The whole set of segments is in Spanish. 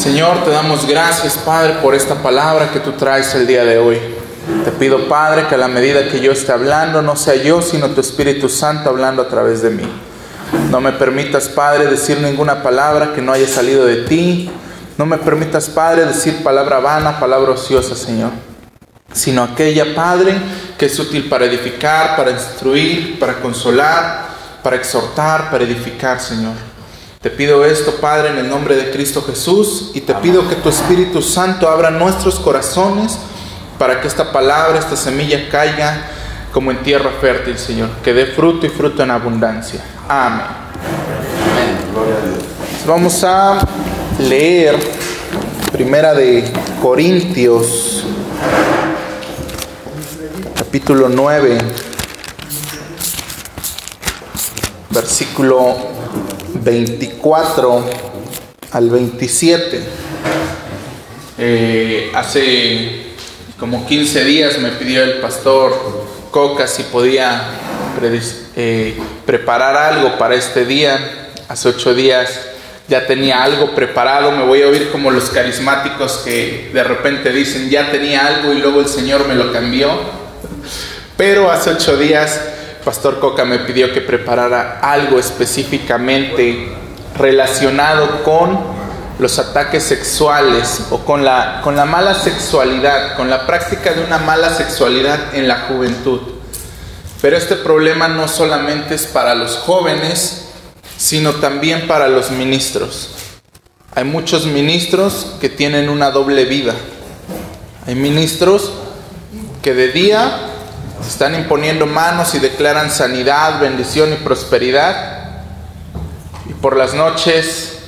Señor, te damos gracias, Padre, por esta palabra que tú traes el día de hoy. Te pido, Padre, que a la medida que yo esté hablando, no sea yo, sino tu Espíritu Santo hablando a través de mí. No me permitas, Padre, decir ninguna palabra que no haya salido de ti. No me permitas, Padre, decir palabra vana, palabra ociosa, Señor. Sino aquella, Padre, que es útil para edificar, para instruir, para consolar, para exhortar, para edificar, Señor. Te pido esto, Padre, en el nombre de Cristo Jesús, y te pido que tu Espíritu Santo abra nuestros corazones para que esta palabra, esta semilla caiga como en tierra fértil, Señor, que dé fruto y fruto en abundancia. Amén. Vamos a leer Primera de Corintios, capítulo 9, versículo 24 al 27. Eh, hace como 15 días me pidió el pastor Coca si podía eh, preparar algo para este día. Hace ocho días ya tenía algo preparado. Me voy a oír como los carismáticos que de repente dicen ya tenía algo y luego el Señor me lo cambió. Pero hace ocho días Pastor Coca me pidió que preparara algo específicamente relacionado con los ataques sexuales o con la, con la mala sexualidad, con la práctica de una mala sexualidad en la juventud. Pero este problema no solamente es para los jóvenes, sino también para los ministros. Hay muchos ministros que tienen una doble vida. Hay ministros que de día están imponiendo manos y declaran sanidad, bendición y prosperidad. Y por las noches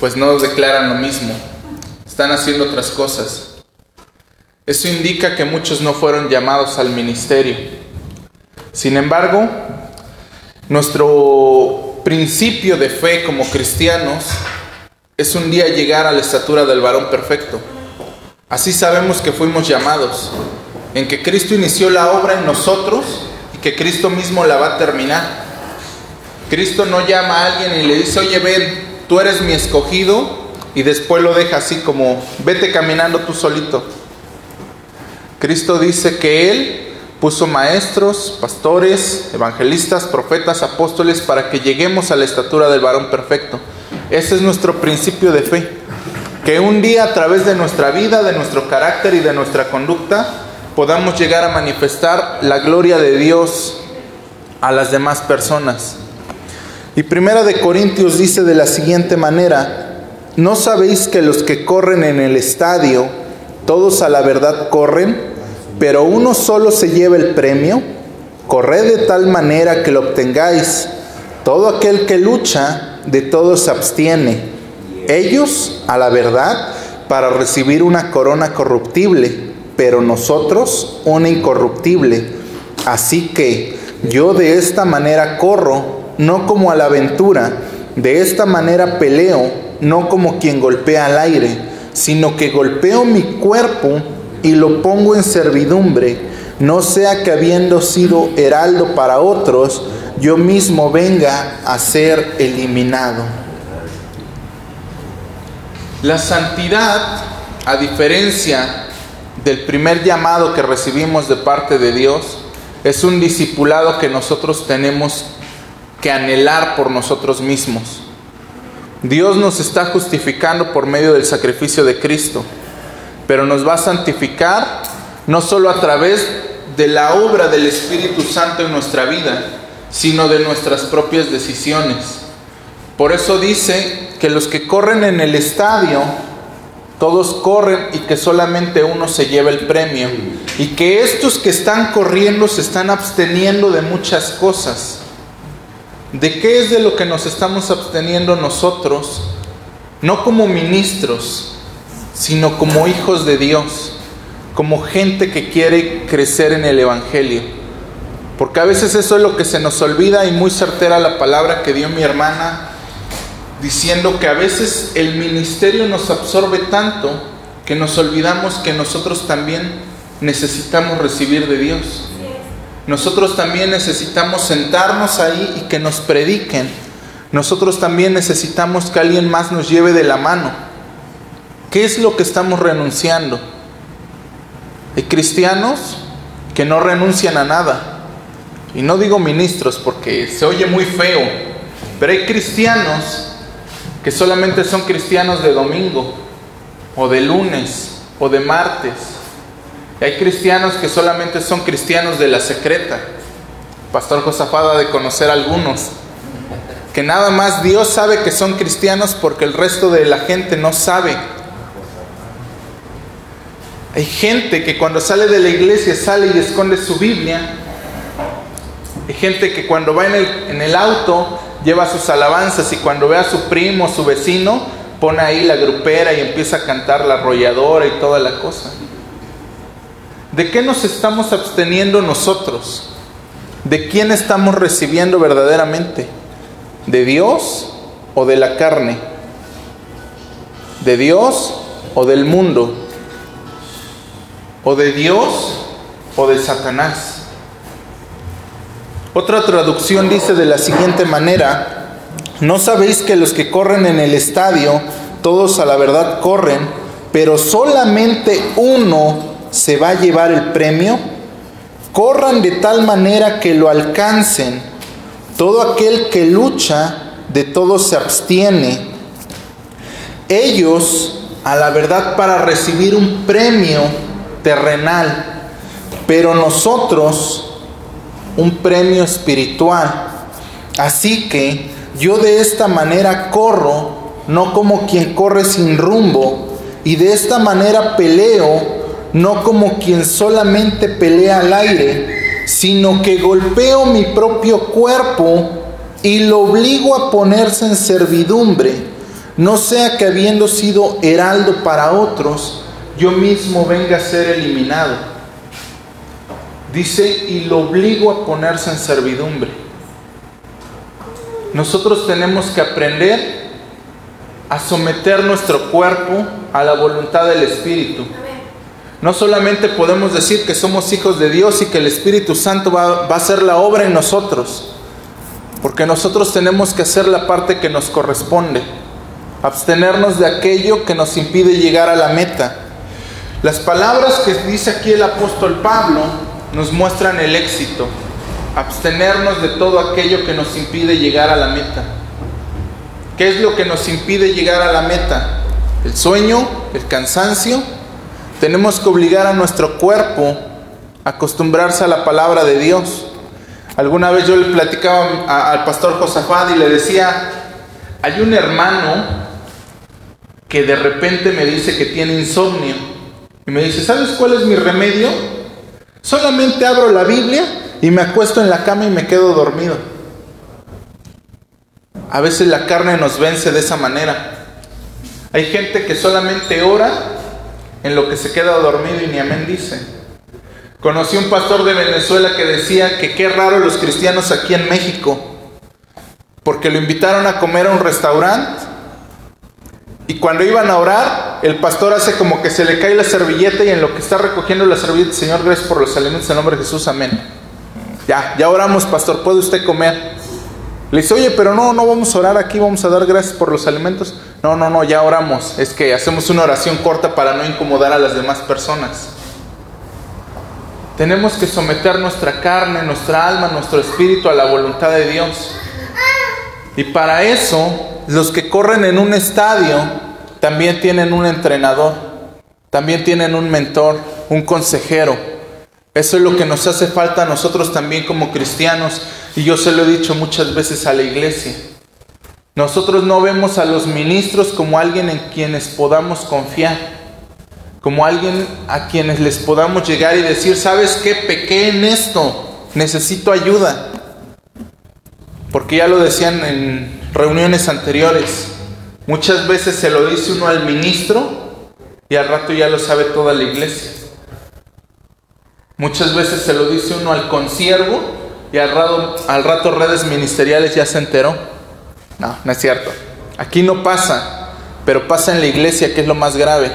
pues no declaran lo mismo, están haciendo otras cosas. Eso indica que muchos no fueron llamados al ministerio. Sin embargo, nuestro principio de fe como cristianos es un día llegar a la estatura del varón perfecto. Así sabemos que fuimos llamados, en que Cristo inició la obra en nosotros y que Cristo mismo la va a terminar. Cristo no llama a alguien y le dice, oye, ven, tú eres mi escogido y después lo deja así como, vete caminando tú solito. Cristo dice que Él puso maestros, pastores, evangelistas, profetas, apóstoles para que lleguemos a la estatura del varón perfecto. Ese es nuestro principio de fe. Que un día a través de nuestra vida, de nuestro carácter y de nuestra conducta podamos llegar a manifestar la gloria de Dios a las demás personas. Y Primera de Corintios dice de la siguiente manera, ¿no sabéis que los que corren en el estadio, todos a la verdad corren, pero uno solo se lleva el premio? Corred de tal manera que lo obtengáis. Todo aquel que lucha, de todo se abstiene. Ellos, a la verdad, para recibir una corona corruptible, pero nosotros una incorruptible. Así que yo de esta manera corro no como a la aventura. De esta manera peleo, no como quien golpea al aire, sino que golpeo mi cuerpo y lo pongo en servidumbre, no sea que habiendo sido heraldo para otros, yo mismo venga a ser eliminado. La santidad, a diferencia del primer llamado que recibimos de parte de Dios, es un discipulado que nosotros tenemos que anhelar por nosotros mismos. Dios nos está justificando por medio del sacrificio de Cristo, pero nos va a santificar no solo a través de la obra del Espíritu Santo en nuestra vida, sino de nuestras propias decisiones. Por eso dice que los que corren en el estadio, todos corren y que solamente uno se lleva el premio. Y que estos que están corriendo se están absteniendo de muchas cosas. ¿De qué es de lo que nos estamos absteniendo nosotros? No como ministros, sino como hijos de Dios, como gente que quiere crecer en el Evangelio. Porque a veces eso es lo que se nos olvida y muy certera la palabra que dio mi hermana diciendo que a veces el ministerio nos absorbe tanto que nos olvidamos que nosotros también necesitamos recibir de Dios. Nosotros también necesitamos sentarnos ahí y que nos prediquen. Nosotros también necesitamos que alguien más nos lleve de la mano. ¿Qué es lo que estamos renunciando? Hay cristianos que no renuncian a nada. Y no digo ministros porque se oye muy feo, pero hay cristianos que solamente son cristianos de domingo, o de lunes, o de martes. Hay cristianos que solamente son cristianos de la secreta. Pastor Josafada de conocer algunos. Que nada más Dios sabe que son cristianos porque el resto de la gente no sabe. Hay gente que cuando sale de la iglesia sale y esconde su Biblia. Hay gente que cuando va en el, en el auto lleva sus alabanzas y cuando ve a su primo, su vecino, pone ahí la grupera y empieza a cantar la arrolladora y toda la cosa. ¿De qué nos estamos absteniendo nosotros? ¿De quién estamos recibiendo verdaderamente? ¿De Dios o de la carne? ¿De Dios o del mundo? ¿O de Dios o de Satanás? Otra traducción dice de la siguiente manera, ¿no sabéis que los que corren en el estadio, todos a la verdad corren, pero solamente uno se va a llevar el premio? Corran de tal manera que lo alcancen. Todo aquel que lucha, de todo se abstiene. Ellos, a la verdad, para recibir un premio terrenal, pero nosotros un premio espiritual. Así que yo de esta manera corro, no como quien corre sin rumbo, y de esta manera peleo, no como quien solamente pelea al aire, sino que golpeo mi propio cuerpo y lo obligo a ponerse en servidumbre, no sea que habiendo sido heraldo para otros, yo mismo venga a ser eliminado. Dice, y lo obligo a ponerse en servidumbre. Nosotros tenemos que aprender a someter nuestro cuerpo a la voluntad del Espíritu. No solamente podemos decir que somos hijos de Dios y que el Espíritu Santo va, va, a hacer la obra en nosotros, porque nosotros tenemos que hacer la parte que nos corresponde, abstenernos de aquello que nos impide llegar a la meta. Las palabras que dice aquí el apóstol Pablo nos muestran el éxito, abstenernos de todo aquello que nos impide llegar a la meta. ¿Qué es lo que nos impide llegar a la meta? El sueño, el cansancio. Tenemos que obligar a nuestro cuerpo a acostumbrarse a la palabra de Dios. Alguna vez yo le platicaba al pastor Josafat y le decía, hay un hermano que de repente me dice que tiene insomnio. Y me dice, ¿sabes cuál es mi remedio? Solamente abro la Biblia y me acuesto en la cama y me quedo dormido. A veces la carne nos vence de esa manera. Hay gente que solamente ora en lo que se queda dormido y ni amén dice. Conocí un pastor de Venezuela que decía que qué raro los cristianos aquí en México, porque lo invitaron a comer a un restaurante y cuando iban a orar, el pastor hace como que se le cae la servilleta y en lo que está recogiendo la servilleta, Señor, gracias por los alimentos en nombre de Jesús, amén. Ya, ya oramos, pastor, puede usted comer. Le dice, oye, pero no, no vamos a orar aquí, vamos a dar gracias por los alimentos. No, no, no, ya oramos. Es que hacemos una oración corta para no incomodar a las demás personas. Tenemos que someter nuestra carne, nuestra alma, nuestro espíritu a la voluntad de Dios. Y para eso los que corren en un estadio también tienen un entrenador, también tienen un mentor, un consejero. Eso es lo que nos hace falta a nosotros también como cristianos. Y yo se lo he dicho muchas veces a la iglesia. Nosotros no vemos a los ministros como alguien en quienes podamos confiar, como alguien a quienes les podamos llegar y decir, ¿sabes qué? Pequé en esto, necesito ayuda. Porque ya lo decían en reuniones anteriores. Muchas veces se lo dice uno al ministro y al rato ya lo sabe toda la iglesia. Muchas veces se lo dice uno al consiervo y al rato, al rato redes ministeriales ya se enteró. No, no es cierto. Aquí no pasa, pero pasa en la iglesia que es lo más grave.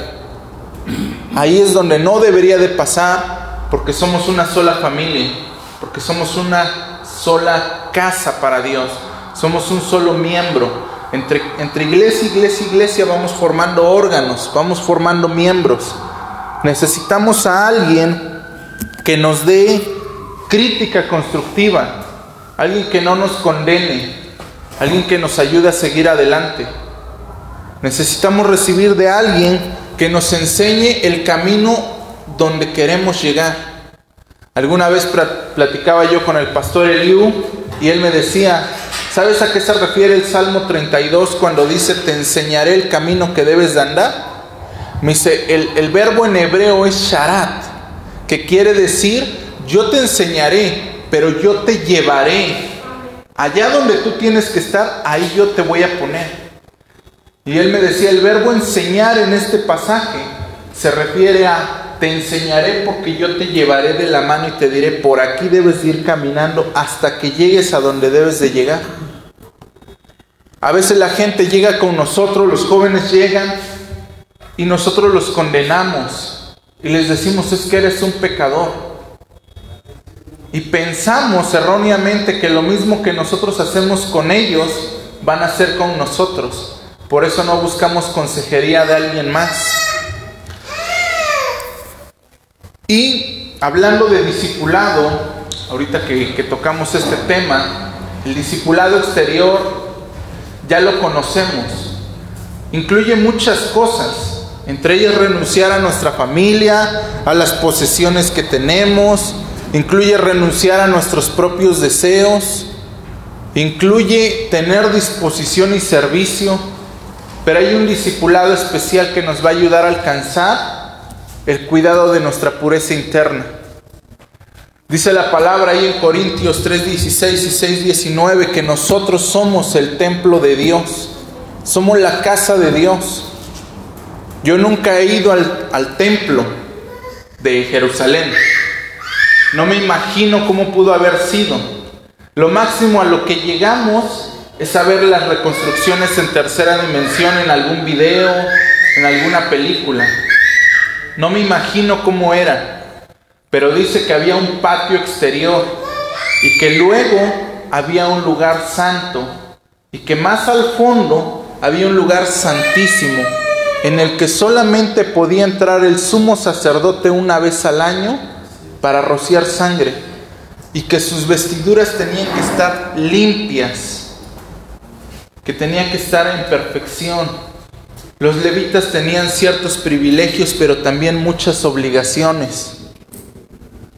Ahí es donde no debería de pasar porque somos una sola familia, porque somos una sola casa para Dios. Somos un solo miembro. Entre, entre iglesia, iglesia, iglesia vamos formando órganos, vamos formando miembros. Necesitamos a alguien que nos dé crítica constructiva, alguien que no nos condene, alguien que nos ayude a seguir adelante. Necesitamos recibir de alguien que nos enseñe el camino donde queremos llegar. Alguna vez platicaba yo con el pastor Eliú y él me decía, ¿sabes a qué se refiere el Salmo 32 cuando dice, te enseñaré el camino que debes de andar? Me dice, el, el verbo en hebreo es sharat, que quiere decir, yo te enseñaré, pero yo te llevaré. Allá donde tú tienes que estar, ahí yo te voy a poner. Y él me decía, el verbo enseñar en este pasaje se refiere a, te enseñaré porque yo te llevaré de la mano y te diré, por aquí debes ir caminando hasta que llegues a donde debes de llegar. A veces la gente llega con nosotros, los jóvenes llegan y nosotros los condenamos y les decimos, es que eres un pecador. Y pensamos erróneamente que lo mismo que nosotros hacemos con ellos, van a hacer con nosotros. Por eso no buscamos consejería de alguien más. Y hablando de discipulado, ahorita que, tocamos este tema, el discipulado exterior ya lo conocemos. Incluye muchas cosas, entre ellas renunciar a nuestra familia, a las posesiones que tenemos, incluye renunciar a nuestros propios deseos, incluye tener disposición y servicio, pero hay un discipulado especial que nos va a ayudar a alcanzar el cuidado de nuestra pureza interna. Dice la palabra ahí en Corintios 3:16 y 6:19 que nosotros somos el templo de Dios, somos la casa de Dios. Yo nunca he ido al, al templo de Jerusalén. No me imagino cómo pudo haber sido. Lo máximo a lo que llegamos es saber las reconstrucciones en tercera dimensión en algún video, en alguna película. No me imagino cómo era, pero dice que había un patio exterior y que luego había un lugar santo y que más al fondo había un lugar santísimo en el que solamente podía entrar el sumo sacerdote una vez al año para rociar sangre y que sus vestiduras tenían que estar limpias que tenía que estar en perfección. Los levitas tenían ciertos privilegios, pero también muchas obligaciones.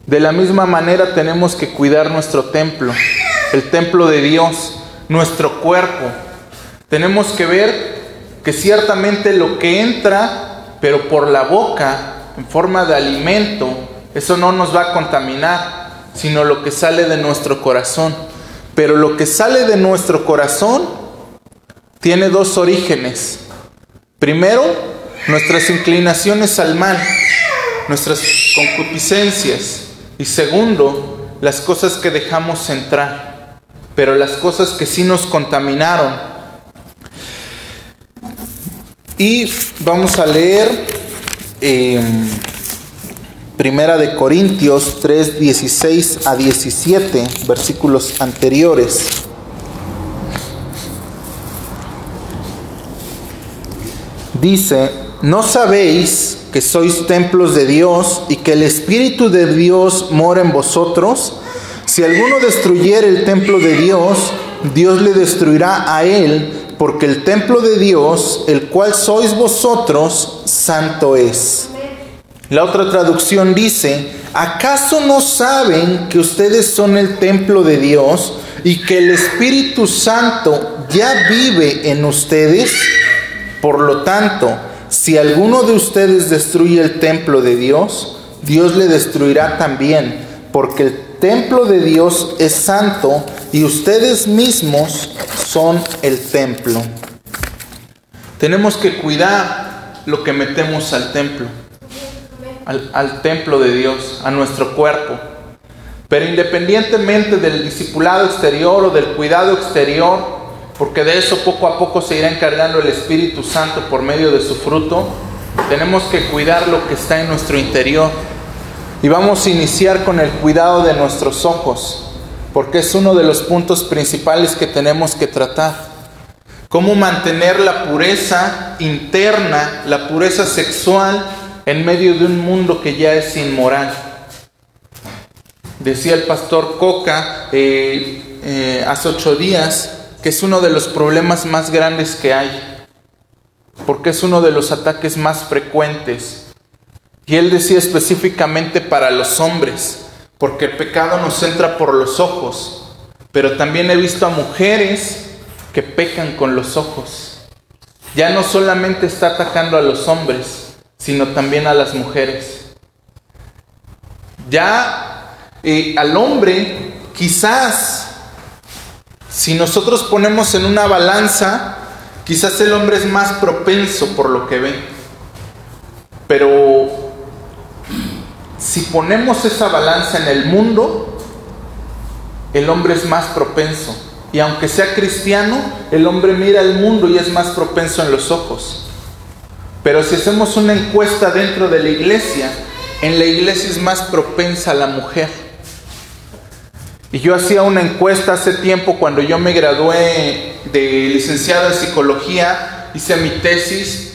De la misma manera tenemos que cuidar nuestro templo, el templo de Dios, nuestro cuerpo. Tenemos que ver que ciertamente lo que entra, pero por la boca, en forma de alimento, eso no nos va a contaminar, sino lo que sale de nuestro corazón. Pero lo que sale de nuestro corazón tiene dos orígenes. Primero, nuestras inclinaciones al mal, nuestras concupiscencias. Y segundo, las cosas que dejamos entrar, pero las cosas que sí nos contaminaron. Y vamos a leer em, Primera de Corintios 3, 16 a 17, versículos anteriores. dice, ¿no sabéis que sois templos de Dios y que el Espíritu de Dios mora en vosotros? Si alguno destruyere el templo de Dios, Dios le destruirá a él, porque el templo de Dios, el cual sois vosotros, santo es. La otra traducción dice, ¿acaso no saben que ustedes son el templo de Dios y que el Espíritu Santo ya vive en ustedes? Por lo tanto, si alguno de ustedes destruye el templo de Dios, Dios le destruirá también, porque el templo de Dios es santo y ustedes mismos son el templo. Tenemos que cuidar lo que metemos al templo, al, templo de Dios, a nuestro cuerpo. Pero independientemente del discipulado exterior o del cuidado exterior, porque de eso poco a poco se irá encargando el Espíritu Santo por medio de su fruto. Tenemos que cuidar lo que está en nuestro interior. Y vamos a iniciar con el cuidado de nuestros ojos, porque es uno de los puntos principales que tenemos que tratar. cómo mantener la pureza interna, la pureza sexual en medio de un mundo que ya es inmoral. Decía el pastor Coca eh, eh, hace ocho días que es uno de los problemas más grandes que hay, porque es uno de los ataques más frecuentes. Y él decía específicamente para los hombres, porque el pecado nos entra por los ojos, pero también he visto a mujeres que pecan con los ojos. Ya no solamente está atacando a los hombres, sino también a las mujeres. Ya eh, al hombre, quizás, si nosotros ponemos en una balanza, quizás el hombre es más propenso por lo que ve. Pero si ponemos esa balanza en el mundo, el hombre es más propenso. Y aunque sea cristiano, el hombre mira el mundo y es más propenso en los ojos. Pero si hacemos una encuesta dentro de la iglesia, en la iglesia es más propensa la mujer. Y yo hacía una encuesta hace tiempo cuando yo me gradué de licenciado en psicología, hice mi tesis,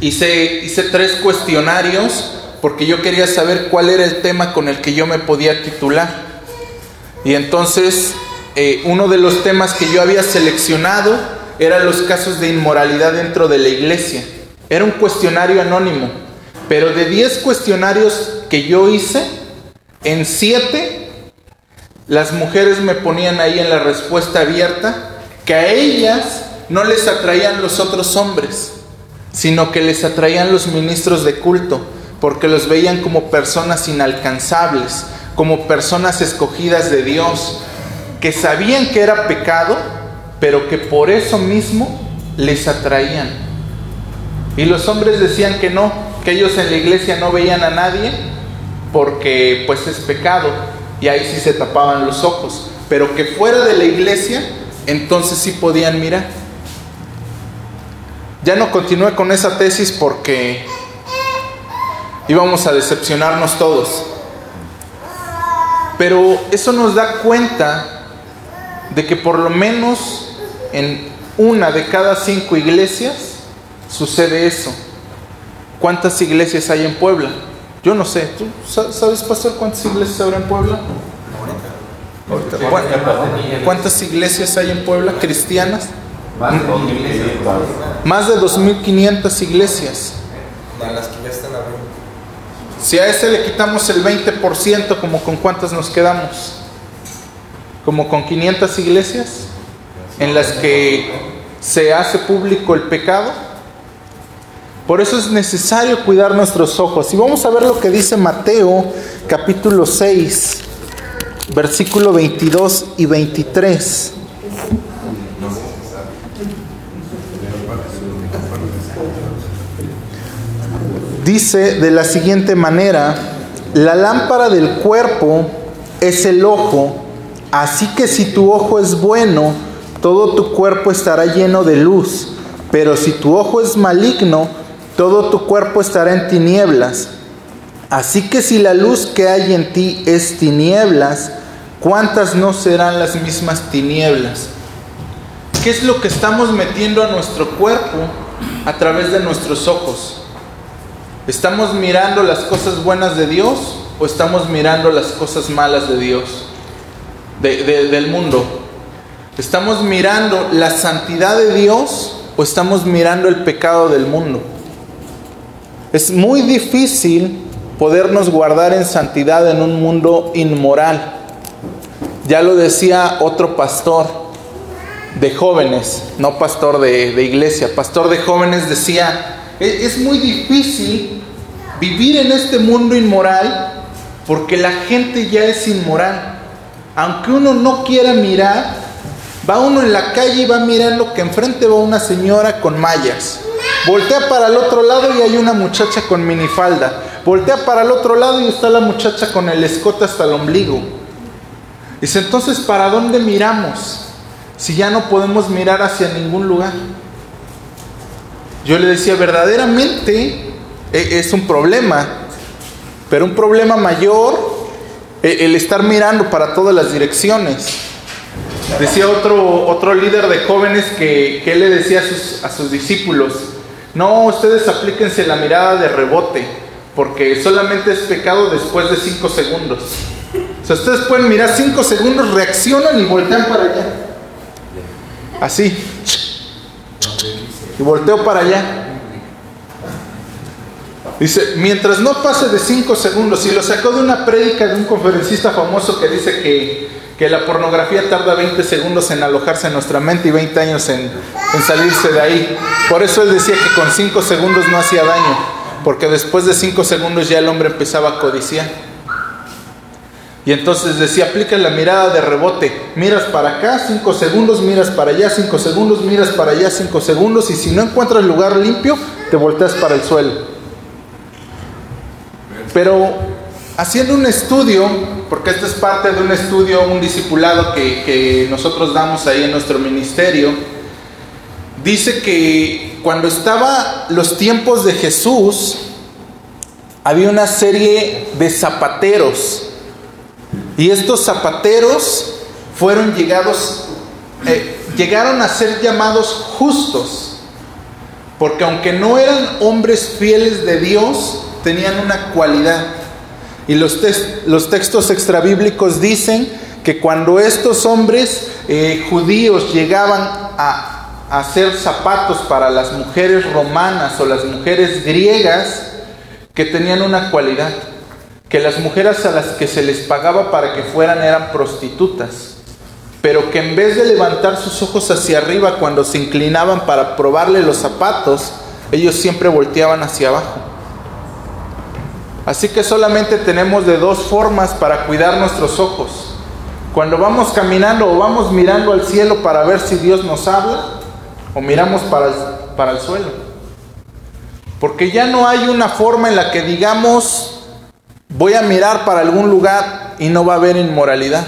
hice, hice tres cuestionarios porque yo quería saber cuál era el tema con el que yo me podía titular. Y entonces eh, uno de los temas que yo había seleccionado eran los casos de inmoralidad dentro de la iglesia. Era un cuestionario anónimo, pero de 10 cuestionarios que yo hice, en 7 las mujeres me ponían ahí en la respuesta abierta que a ellas no les atraían los otros hombres, sino que les atraían los ministros de culto, porque los veían como personas inalcanzables, como personas escogidas de Dios, que sabían que era pecado, pero que por eso mismo les atraían. Y los hombres decían que no, que ellos en la iglesia no veían a nadie porque pues es pecado y ahí sí se tapaban los ojos, pero que fuera de la iglesia entonces sí podían mirar. Ya no continué con esa tesis porque íbamos a decepcionarnos todos. Pero eso nos da cuenta de que por lo menos en una de cada cinco iglesias sucede eso. ¿Cuántas iglesias hay en Puebla? Yo no sé. ¿Tú sabes, pastor, cuántas iglesias habrá en Puebla? ¿Cuántas iglesias hay en Puebla cristianas? Más de 2.500 iglesias. Si a ese le quitamos el 20%, como con cuántas nos quedamos? como con 500 iglesias en las que se hace público el pecado. Por eso es necesario cuidar nuestros ojos. Y vamos a ver lo que dice Mateo capítulo 6, versículo 22 y 23. Dice de la siguiente manera, la lámpara del cuerpo es el ojo. Así que si tu ojo es bueno, todo tu cuerpo estará lleno de luz, pero si tu ojo es maligno, todo tu cuerpo estará en tinieblas. Así que si la luz que hay en ti es tinieblas, ¿cuántas no serán las mismas tinieblas? ¿Qué es lo que estamos metiendo a nuestro cuerpo a través de nuestros ojos? ¿Estamos mirando las cosas buenas de Dios o estamos mirando las cosas malas de Dios? del mundo? ¿Estamos mirando la santidad de Dios o estamos mirando el pecado del mundo? Es muy difícil podernos guardar en santidad en un mundo inmoral. Ya lo decía otro pastor de jóvenes, no pastor de, iglesia, pastor de jóvenes decía, e-, es muy difícil vivir en este mundo inmoral porque la gente ya es inmoral aunque uno no quiera mirar, va uno en la calle y va mirando que enfrente va una señora con mallas. Voltea para el otro lado y hay una muchacha con minifalda. Voltea para el otro lado y está la muchacha con el escote hasta el ombligo. Dice, entonces, ¿para dónde miramos? Si ya no podemos mirar hacia ningún lugar. Yo le decía, verdaderamente e, es un problema, pero un problema mayor el estar mirando para todas las direcciones. Decía otro, otro líder de jóvenes que, que le decía a sus, a sus discípulos, no, ustedes aplíquense la mirada de rebote, porque solamente es pecado después de cinco segundos. O sea, ustedes pueden mirar cinco segundos, reaccionan y voltean para allá. Así. Y volteo para allá. Dice, mientras no pase de cinco segundos, y lo sacó de una prédica de un conferencista famoso que dice que, que, la pornografía tarda 20 segundos en alojarse en nuestra mente y 20 años en, en salirse de ahí. Por eso él decía que con cinco segundos no hacía daño, porque después de cinco segundos ya el hombre empezaba a codiciar. Y entonces decía, aplica la mirada de rebote. Miras para acá, cinco segundos, miras para allá, cinco segundos, miras para allá, cinco segundos. Y si no encuentras lugar limpio, te volteas para el suelo. Pero haciendo un estudio, porque esto es parte de un estudio, un discipulado que, nosotros damos ahí en nuestro ministerio, dice que cuando estaba los tiempos de Jesús, había una serie de zapateros. Y estos zapateros fueron llegados, eh, llegaron a ser llamados justos. Porque aunque no eran hombres fieles de Dios, tenían una cualidad. Y los, los textos extrabíblicos dicen que cuando estos hombres eh, judíos llegaban a, a hacer zapatos para las mujeres romanas o las mujeres griegas, que tenían una cualidad, que las mujeres a las que se les pagaba para que fueran eran prostitutas, pero que en vez de levantar sus ojos hacia arriba cuando se inclinaban para probarle los zapatos, ellos siempre volteaban hacia abajo. Así que solamente tenemos de dos formas para cuidar nuestros ojos. Cuando vamos caminando o vamos mirando al cielo para ver si Dios nos habla, o miramos para el, para el suelo. Porque ya no hay una forma en la que digamos, voy a mirar para algún lugar y no va a haber inmoralidad.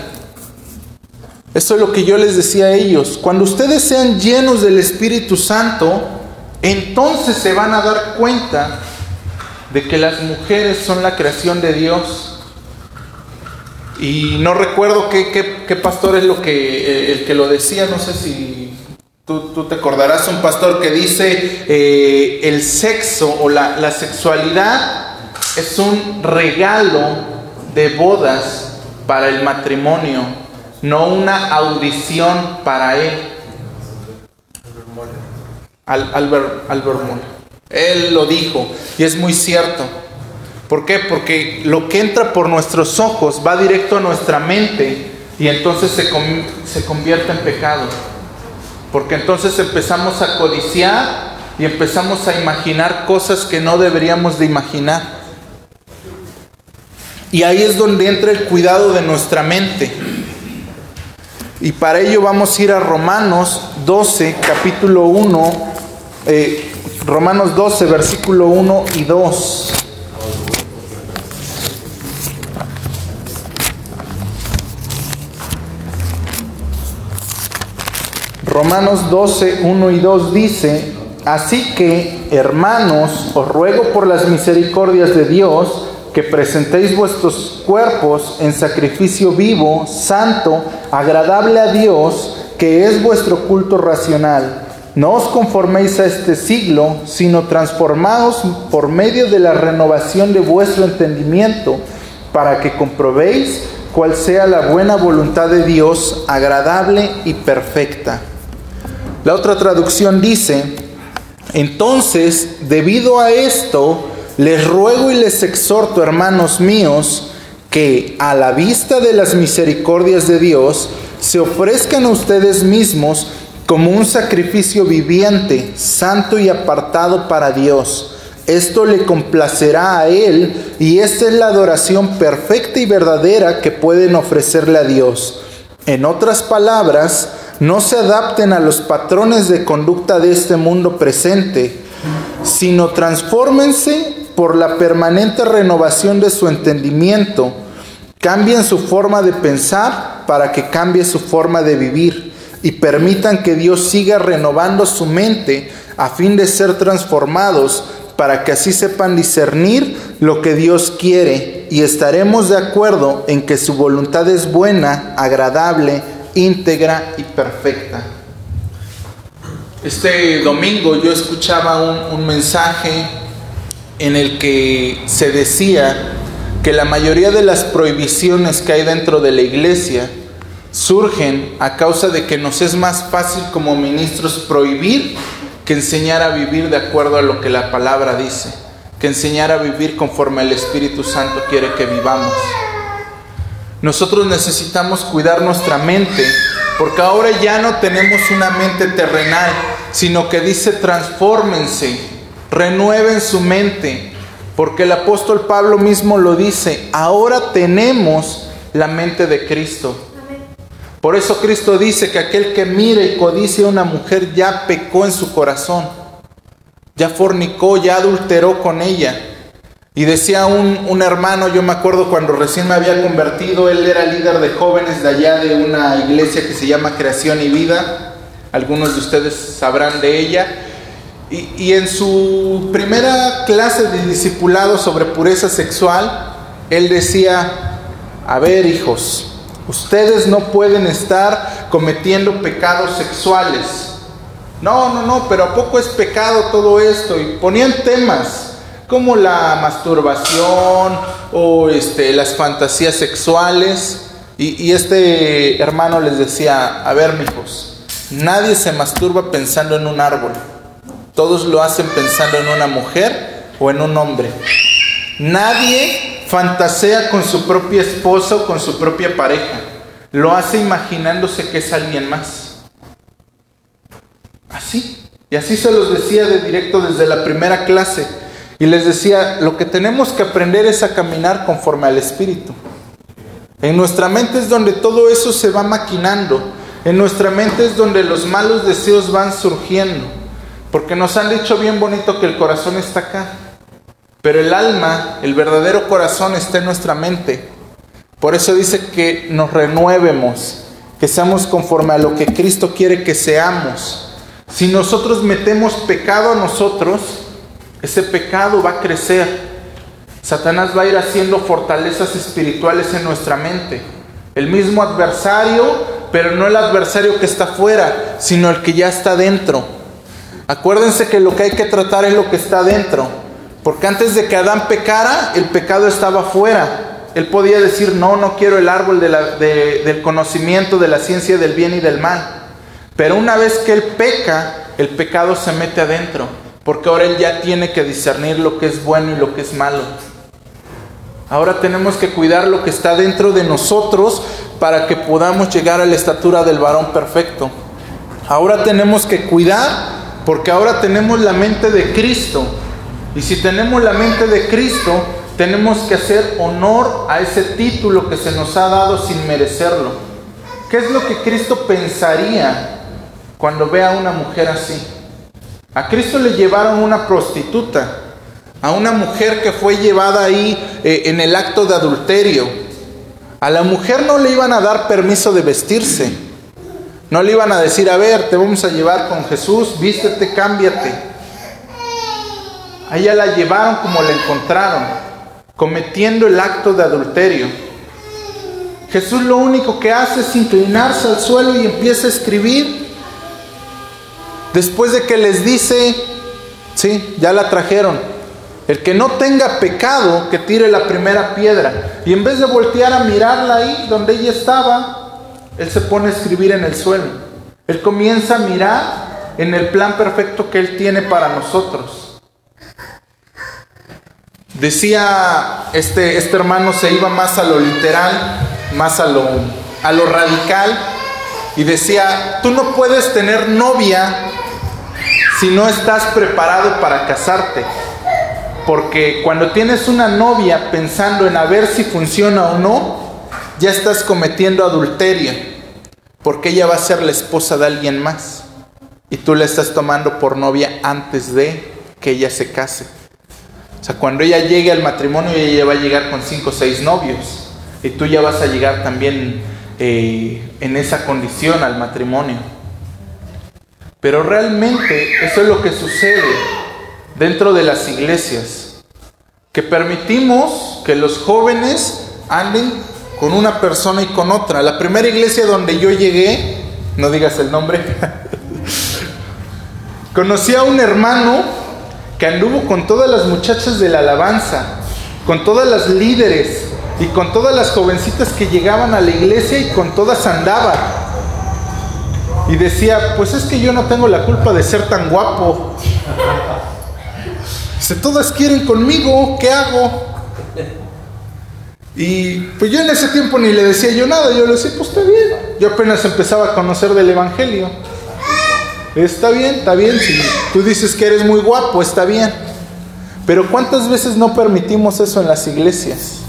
Eso es lo que yo les decía a ellos. Cuando ustedes sean llenos del Espíritu Santo, entonces se van a dar cuenta de que las mujeres son la creación de Dios. Y no recuerdo qué, pastor es lo que, eh, el que lo decía, no sé si tú, te acordarás, un pastor que dice eh, el sexo o la, la sexualidad es un regalo de bodas para el matrimonio, no una audición para él. Albert, Albert, Albert él lo dijo y es muy cierto. ¿Por qué? Porque lo que entra por nuestros ojos va directo a nuestra mente y entonces se, se convierte en pecado. Porque entonces empezamos a codiciar y empezamos a imaginar cosas que no deberíamos de imaginar. Y ahí es donde entra el cuidado de nuestra mente. Y para ello vamos a ir a Romanos 12, capítulo 1, eh, Romanos 12, versículo 1 y 2. Romanos 12, 1 y 2 dice, así que, hermanos, os ruego por las misericordias de Dios que presentéis vuestros cuerpos en sacrificio vivo, santo, agradable a Dios, que es vuestro culto racional. No os conforméis a este siglo, sino transformaos por medio de la renovación de vuestro entendimiento, para que comprobéis cuál sea la buena voluntad de Dios, agradable y perfecta. La otra traducción dice, entonces, debido a esto, les ruego y les exhorto, hermanos míos, que a la vista de las misericordias de Dios, se ofrezcan a ustedes mismos como un sacrificio viviente, santo y apartado para Dios. Esto le complacerá a Él y esta es la adoración perfecta y verdadera que pueden ofrecerle a Dios. En otras palabras, no se adapten a los patrones de conducta de este mundo presente, sino transfórmense por la permanente renovación de su entendimiento. Cambien su forma de pensar para que cambie su forma de vivir y permitan que Dios siga renovando su mente a fin de ser transformados para que así sepan discernir lo que Dios quiere y estaremos de acuerdo en que su voluntad es buena, agradable íntegra y perfecta. Este domingo yo escuchaba un, un mensaje en el que se decía que la mayoría de las prohibiciones que hay dentro de la iglesia surgen a causa de que nos es más fácil como ministros prohibir que enseñar a vivir de acuerdo a lo que la palabra dice, que enseñar a vivir conforme el Espíritu Santo quiere que vivamos. Nosotros necesitamos cuidar nuestra mente, porque ahora ya no tenemos una mente terrenal, sino que dice transfórmense, renueven su mente, porque el apóstol Pablo mismo lo dice, ahora tenemos la mente de Cristo. Por eso Cristo dice que aquel que mire y codicia a una mujer ya pecó en su corazón, ya fornicó, ya adulteró con ella. Y decía un, un, hermano, yo me acuerdo cuando recién me había convertido, él era líder de jóvenes de allá de una iglesia que se llama Creación y Vida, algunos de ustedes sabrán de ella, y, y en su primera clase de discipulado sobre pureza sexual, él decía, a ver hijos, ustedes no pueden estar cometiendo pecados sexuales. No, no, no, pero ¿a poco es pecado todo esto? Y ponían temas como la masturbación o este, las fantasías sexuales. Y, este hermano les decía, a ver, mijos, nadie se masturba pensando en un árbol. Todos lo hacen pensando en una mujer o en un hombre. Nadie fantasea con su propia esposa o con su propia pareja. Lo hace imaginándose que es alguien más. Así. Y así se los decía de directo desde la primera clase. Y les decía, lo que tenemos que aprender es a caminar conforme al Espíritu. En nuestra mente es donde todo eso se va maquinando. En nuestra mente es donde los malos deseos van surgiendo. Porque nos han dicho bien bonito que el corazón está acá. Pero el alma, el verdadero corazón está en nuestra mente. Por eso dice que nos renuevemos, que seamos conforme a lo que Cristo quiere que seamos. Si nosotros metemos pecado a nosotros, ese pecado va a crecer. Satanás va a ir haciendo fortalezas espirituales en nuestra mente. El mismo adversario, pero no el adversario que está fuera, sino el que ya está dentro. Acuérdense que lo que hay que tratar es lo que está dentro. Porque antes de que Adán pecara, el pecado estaba fuera. Él podía decir, no, no quiero el árbol del conocimiento de la ciencia del bien y del mal. Pero una vez que él peca, el pecado se mete adentro. Porque ahora él ya tiene que discernir lo que es bueno y lo que es malo. Ahora tenemos que cuidar lo que está dentro de nosotros para que podamos llegar a la estatura del varón perfecto. Ahora tenemos que cuidar porque ahora tenemos la mente de Cristo. Y si tenemos la mente de Cristo, tenemos que hacer honor a ese título que se nos ha dado sin merecerlo. ¿Qué es lo que Cristo pensaría cuando ve a una mujer así? A Cristo le llevaron una prostituta, a una mujer que fue llevada ahí eh, en el acto de adulterio. A la mujer no le iban a dar permiso de vestirse. No le iban a decir, a ver, te vamos a llevar con Jesús, vístete, cámbiate. A ella la llevaron como la encontraron, cometiendo el acto de adulterio. Jesús lo único que hace es inclinarse al suelo y empieza a escribir. Después de que les dice, sí, ya la trajeron. El que no tenga pecado, que tire la primera piedra. Y en vez de voltear a mirarla ahí donde ella estaba, él se pone a escribir en el suelo. Él comienza a mirar en el plan perfecto que él tiene para nosotros. Decía este, este hermano, se iba más a lo literal, más a lo, a lo radical, y decía, tú no puedes tener novia si no estás preparado para casarte. Porque cuando tienes una novia pensando en a ver si funciona o no, ya estás cometiendo adulterio. Porque ella va a ser la esposa de alguien más. Y tú la estás tomando por novia antes de que ella se case. O sea, cuando ella llegue al matrimonio, ella va a llegar con cinco o seis novios. Y tú ya vas a llegar también eh, en esa condición al matrimonio. Pero realmente eso es lo que sucede dentro de las iglesias. Que permitimos que los jóvenes anden con una persona y con otra. La primera iglesia donde yo llegué, no digas el nombre, conocí a un hermano que anduvo con todas las muchachas de la alabanza, con todas las líderes y con todas las jovencitas que llegaban a la iglesia y con todas andaba. Y decía, pues es que yo no tengo la culpa de ser tan guapo. Dice, todas quieren conmigo, ¿qué hago? Y pues yo en ese tiempo ni le decía yo nada, yo le decía, pues está bien. Yo apenas empezaba a conocer del Evangelio. Está bien, está bien. Tú dices que eres muy guapo, está bien. Pero ¿cuántas veces no permitimos eso en las iglesias?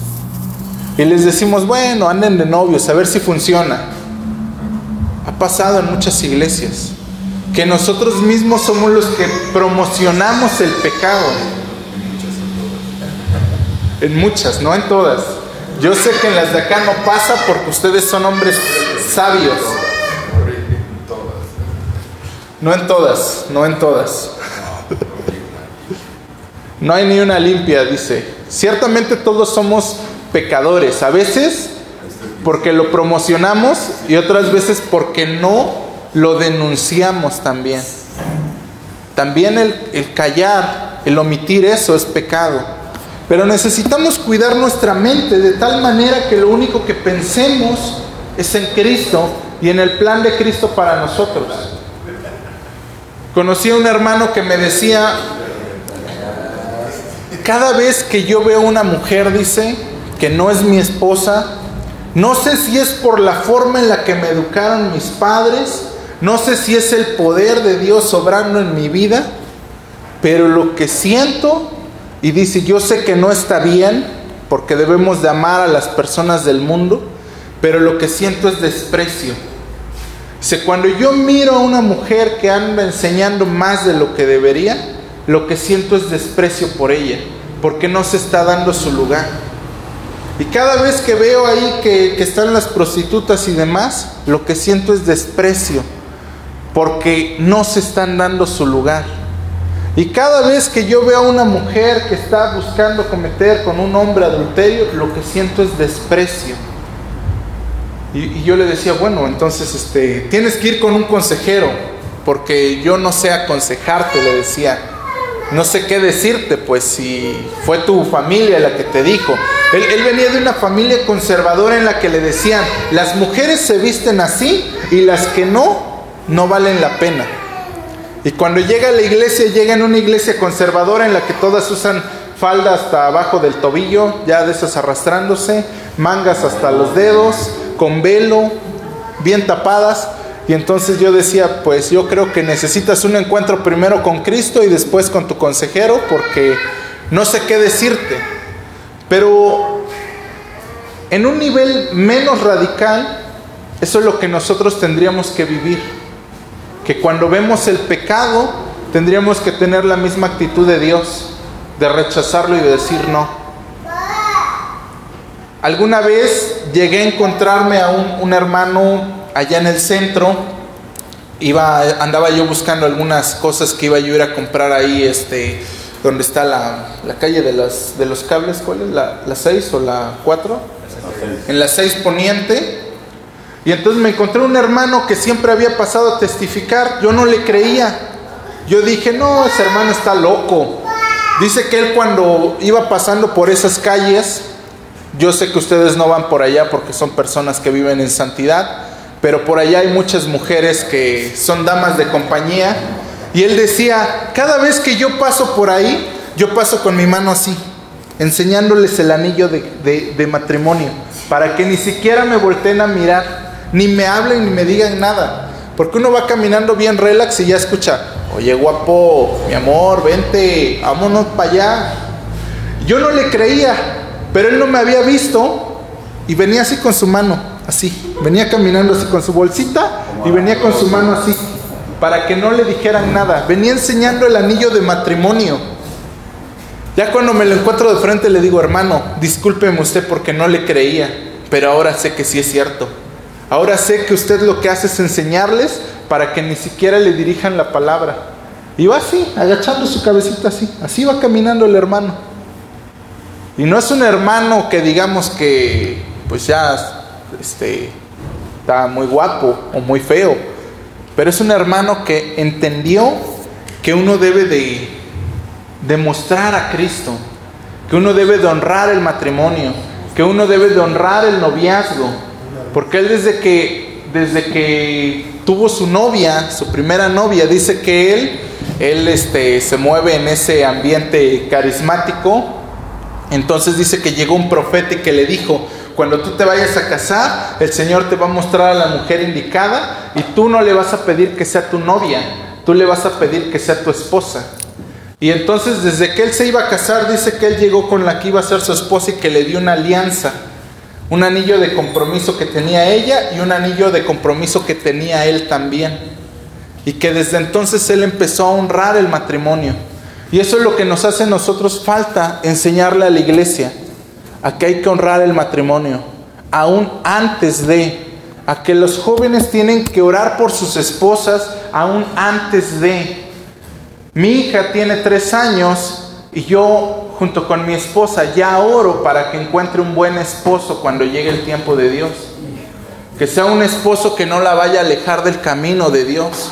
Y les decimos, bueno, anden de novios, a ver si funciona. Ha pasado en muchas iglesias que nosotros mismos somos los que promocionamos el pecado. En muchas, no en todas. Yo sé que en las de acá no pasa porque ustedes son hombres sabios. No en todas, no en todas. No hay ni una limpia, dice. Ciertamente todos somos pecadores, a veces porque lo promocionamos y otras veces porque no lo denunciamos también. También el, el callar, el omitir eso es pecado. Pero necesitamos cuidar nuestra mente de tal manera que lo único que pensemos es en Cristo y en el plan de Cristo para nosotros. Conocí a un hermano que me decía, cada vez que yo veo una mujer, dice, que no es mi esposa, no sé si es por la forma en la que me educaron mis padres, no sé si es el poder de Dios obrando en mi vida, pero lo que siento, y dice, yo sé que no está bien, porque debemos de amar a las personas del mundo, pero lo que siento es desprecio. Cuando yo miro a una mujer que anda enseñando más de lo que debería, lo que siento es desprecio por ella, porque no se está dando su lugar. Y cada vez que veo ahí que, que, están las prostitutas y demás, lo que siento es desprecio, porque no se están dando su lugar. Y cada vez que yo veo a una mujer que está buscando cometer con un hombre adulterio, lo que siento es desprecio. Y, yo le decía, bueno, entonces este, tienes que ir con un consejero, porque yo no sé aconsejarte, le decía. No sé qué decirte, pues si fue tu familia la que te dijo. Él, él, venía de una familia conservadora en la que le decían, las mujeres se visten así y las que no, no valen la pena. Y cuando llega a la iglesia, llega en una iglesia conservadora en la que todas usan falda hasta abajo del tobillo, ya de esas arrastrándose, mangas hasta los dedos, con velo, bien tapadas. Y entonces yo decía, pues yo creo que necesitas un encuentro primero con Cristo y después con tu consejero, porque no sé qué decirte. Pero en un nivel menos radical, eso es lo que nosotros tendríamos que vivir. Que cuando vemos el pecado, tendríamos que tener la misma actitud de Dios, de rechazarlo y de decir no. Alguna vez llegué a encontrarme a un, un hermano allá en el centro, iba, andaba yo buscando algunas cosas que iba yo a ir a comprar ahí, este, donde está la, la calle de, las, de los cables, ¿cuál es? ¿La, la 6 o la 4? En la 6 poniente. Y entonces me encontré un hermano que siempre había pasado a testificar, yo no le creía. Yo dije, no, ese hermano está loco. Dice que él cuando iba pasando por esas calles, yo sé que ustedes no van por allá porque son personas que viven en santidad, pero por allá hay muchas mujeres que son damas de compañía. Y él decía, cada vez que yo paso por ahí, yo paso con mi mano así, enseñándoles el anillo de, de, matrimonio, para que ni siquiera me volteen a mirar, ni me hablen, ni me digan nada. Porque uno va caminando bien relax y ya escucha, oye guapo, mi amor, vente, vámonos para allá. Yo no le creía, pero él no me había visto y venía así con su mano, así. Venía caminando así con su bolsita y venía con su mano así, para que no le dijeran nada. Venía enseñando el anillo de matrimonio. Ya cuando me lo encuentro de frente le digo, hermano, discúlpeme usted porque no le creía, pero ahora sé que sí es cierto. Ahora sé que usted lo que hace es enseñarles para que ni siquiera le dirijan la palabra. Y va así, agachando su cabecita así. Así va caminando el hermano. Y no es un hermano que digamos que pues ya este, está muy guapo o muy feo. Pero es un hermano que entendió que uno debe de demostrar a Cristo, que uno debe de honrar el matrimonio, que uno debe de honrar el noviazgo, porque él desde que desde que tuvo su novia, su primera novia, dice que él él este, se mueve en ese ambiente carismático. Entonces dice que llegó un profeta y que le dijo, cuando tú te vayas a casar, el Señor te va a mostrar a la mujer indicada y tú no le vas a pedir que sea tu novia, tú le vas a pedir que sea tu esposa. Y entonces desde que él se iba a casar, dice que él llegó con la que iba a ser su esposa y que le dio una alianza, un anillo de compromiso que tenía ella y un anillo de compromiso que tenía él también. Y que desde entonces él empezó a honrar el matrimonio. Y eso es lo que nos hace a nosotros falta enseñarle a la iglesia, a que hay que honrar el matrimonio, aún antes de, a que los jóvenes tienen que orar por sus esposas, aún antes de. Mi hija tiene tres años y yo junto con mi esposa ya oro para que encuentre un buen esposo cuando llegue el tiempo de Dios. Que sea un esposo que no la vaya a alejar del camino de Dios.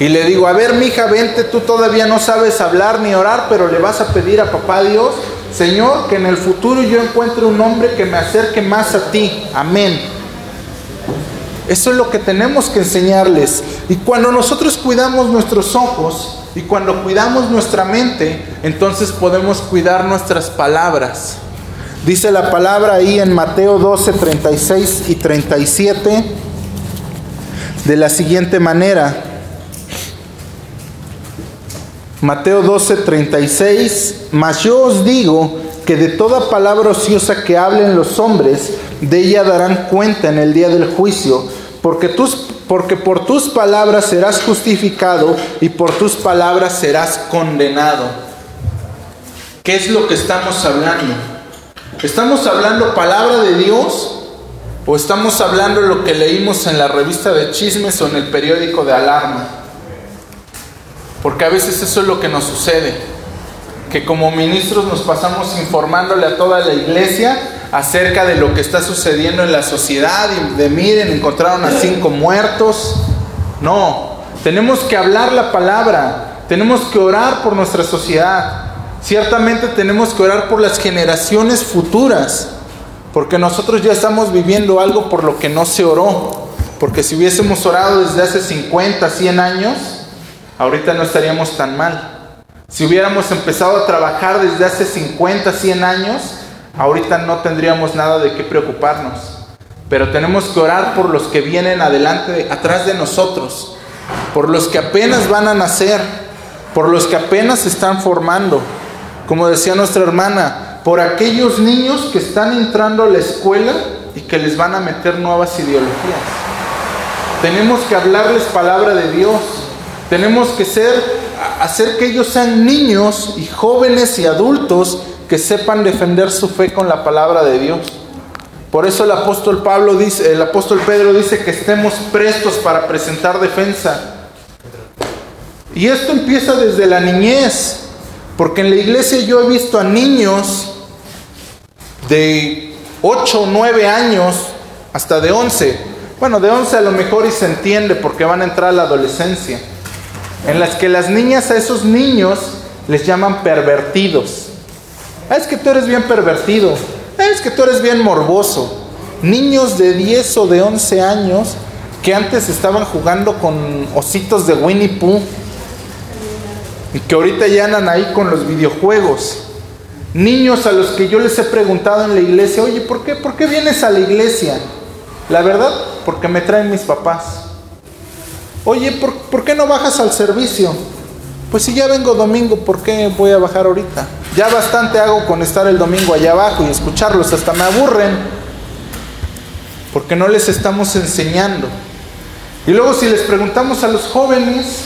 Y le digo, a ver, mija, vente, tú todavía no sabes hablar ni orar, pero le vas a pedir a papá Dios, Señor, que en el futuro yo encuentre un hombre que me acerque más a ti. Amén. Eso es lo que tenemos que enseñarles. Y cuando nosotros cuidamos nuestros ojos y cuando cuidamos nuestra mente, entonces podemos cuidar nuestras palabras. Dice la palabra ahí en Mateo 12, 36 y 37 de la siguiente manera. Mateo 12, 36, mas yo os digo que de toda palabra ociosa que hablen los hombres, de ella darán cuenta en el día del juicio, porque, tus, porque por tus palabras serás justificado y por tus palabras serás condenado. ¿Qué es lo que estamos hablando? ¿Estamos hablando palabra de Dios o estamos hablando lo que leímos en la revista de chismes o en el periódico de alarma? Porque a veces eso es lo que nos sucede. Que como ministros nos pasamos informándole a toda la iglesia acerca de lo que está sucediendo en la sociedad y de miren, encontraron a cinco muertos. No, tenemos que hablar la palabra, tenemos que orar por nuestra sociedad. Ciertamente tenemos que orar por las generaciones futuras, porque nosotros ya estamos viviendo algo por lo que no se oró. Porque si hubiésemos orado desde hace 50, 100 años, ahorita no estaríamos tan mal. Si hubiéramos empezado a trabajar desde hace 50, 100 años, ahorita no tendríamos nada de qué preocuparnos. Pero tenemos que orar por los que vienen adelante, atrás de nosotros, por los que apenas van a nacer, por los que apenas se están formando. Como decía nuestra hermana, por aquellos niños que están entrando a la escuela y que les van a meter nuevas ideologías. Tenemos que hablarles palabra de Dios tenemos que ser, hacer que ellos sean niños y jóvenes y adultos que sepan defender su fe con la palabra de Dios. Por eso el apóstol Pablo dice, el apóstol Pedro dice que estemos prestos para presentar defensa. Y esto empieza desde la niñez, porque en la iglesia yo he visto a niños de 8 o 9 años, hasta de 11. Bueno, de 11 a lo mejor y se entiende porque van a entrar a la adolescencia en las que las niñas a esos niños les llaman pervertidos. Ah, es que tú eres bien pervertido. Ah, es que tú eres bien morboso. Niños de 10 o de 11 años que antes estaban jugando con ositos de Winnie Pooh y que ahorita ya andan ahí con los videojuegos. Niños a los que yo les he preguntado en la iglesia, oye, ¿por qué, ¿por qué vienes a la iglesia? La verdad, porque me traen mis papás. Oye, ¿por, qué no bajas al servicio? Pues si ya vengo domingo, ¿por qué voy a bajar ahorita? Ya bastante hago con estar el domingo allá abajo y escucharlos, hasta me aburren, porque no les estamos enseñando. Y luego si les preguntamos a los jóvenes,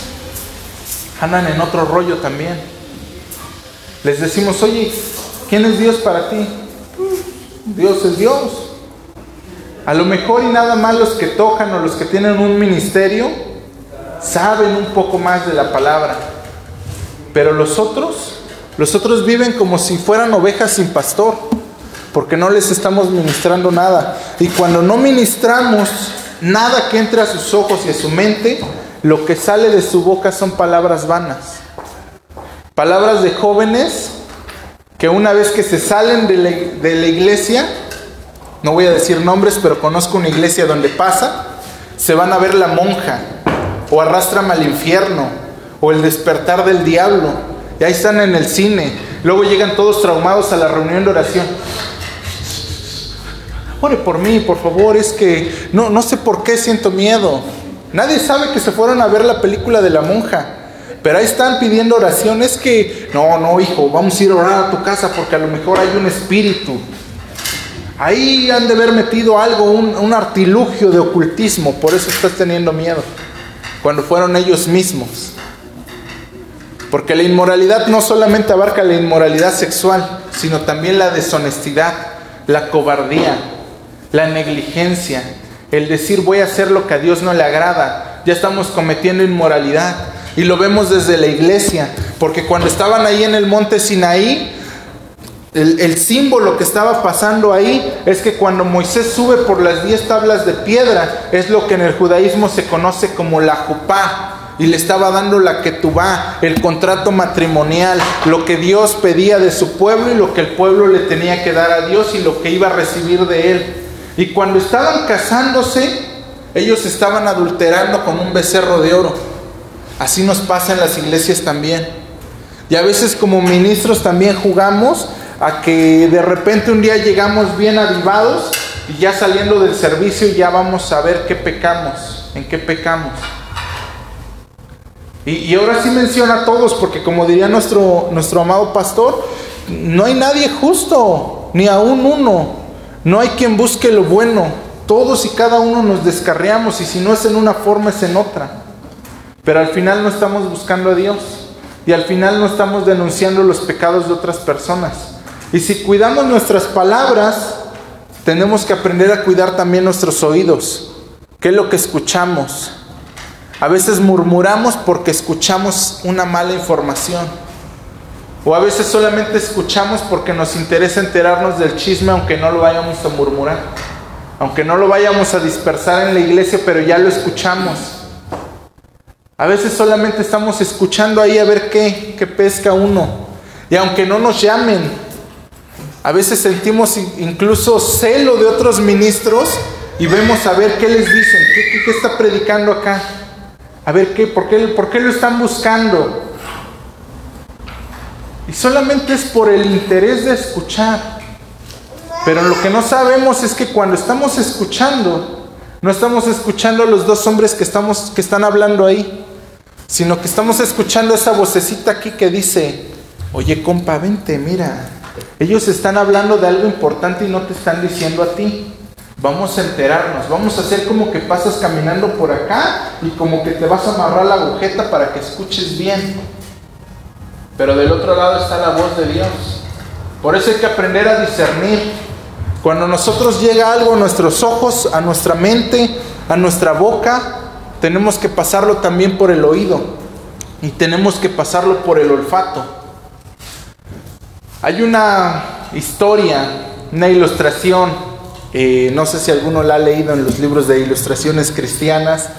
andan en otro rollo también. Les decimos, oye, ¿quién es Dios para ti? Dios es Dios. A lo mejor y nada más los que tocan o los que tienen un ministerio saben un poco más de la palabra. Pero los otros, los otros viven como si fueran ovejas sin pastor. porque no les estamos ministrando nada. Y cuando no ministramos nada que entre a sus ojos y a su mente, lo que sale de su boca son palabras vanas. Palabras de jóvenes que una vez que se salen de la, iglesia, no voy a decir nombres, pero conozco una iglesia donde pasa, se van a ver la monja, o arrastran al infierno, o el despertar del diablo, y ahí están en el cine, luego llegan todos traumados a la reunión de oración. Ore por mí, por favor, es que no, no sé por qué siento miedo. Nadie sabe que se fueron a ver la película de la monja. Pero ahí están pidiendo oraciones que, no, no, hijo, vamos a ir a orar a tu casa porque a lo mejor hay un espíritu. Ahí han de haber metido algo, un, un artilugio de ocultismo, por eso estás teniendo miedo. Cuando fueron ellos mismos. Porque la inmoralidad no solamente abarca la inmoralidad sexual, sino también la deshonestidad, la cobardía, la negligencia, el decir voy a hacer lo que a Dios no le agrada. Ya estamos cometiendo inmoralidad. Y lo vemos desde la iglesia, porque cuando estaban ahí en el monte Sinaí, el, símbolo que estaba pasando ahí es que cuando Moisés sube por las diez tablas de piedra, es lo que en el judaísmo se conoce como la jupá, y le estaba dando la ketubá, el contrato matrimonial, lo que Dios pedía de su pueblo y lo que el pueblo le tenía que dar a Dios y lo que iba a recibir de él. Y cuando estaban casándose, ellos estaban adulterando con un becerro de oro. Así nos pasa en las iglesias también. Y a veces como ministros también jugamos a que de repente un día llegamos bien avivados y ya saliendo del servicio ya vamos a ver qué pecamos, en qué pecamos. Y, ahora sí menciona a todos, porque como diría nuestro, nuestro amado pastor, no hay nadie justo, ni aún uno. No hay quien busque lo bueno. Todos y cada uno nos descarriamos y si no es en una forma es en otra. Pero al final no estamos buscando a Dios y al final no estamos denunciando los pecados de otras personas. Y si cuidamos nuestras palabras, tenemos que aprender a cuidar también nuestros oídos. ¿Qué es lo que escuchamos? A veces murmuramos porque escuchamos una mala información. O a veces solamente escuchamos porque nos interesa enterarnos del chisme aunque no lo vayamos a murmurar. Aunque no lo vayamos a dispersar en la iglesia, pero ya lo escuchamos. A veces solamente estamos escuchando ahí a ver qué, qué pesca uno. Y aunque no nos llamen, a veces sentimos incluso celo de otros ministros y vemos a ver qué les dicen, qué, está predicando acá. A ver qué por, qué, por qué lo están buscando. Y solamente es por el interés de escuchar. Pero lo que no sabemos es que cuando estamos escuchando, no estamos escuchando a los dos hombres que, estamos, que están hablando ahí, sino que estamos escuchando esa vocecita aquí que dice, oye compa, vente, mira, ellos están hablando de algo importante y no te están diciendo a ti. Vamos a enterarnos, vamos a hacer como que pasas caminando por acá y como que te vas a amarrar la agujeta para que escuches bien. Pero del otro lado está la voz de Dios. Por eso hay que aprender a discernir. Cuando nosotros llega algo a nuestros ojos, a nuestra mente, a nuestra boca, tenemos que pasarlo también por el oído y tenemos que pasarlo por el olfato. Hay una historia, una ilustración, eh, no sé si alguno la ha leído en los libros de ilustraciones cristianas,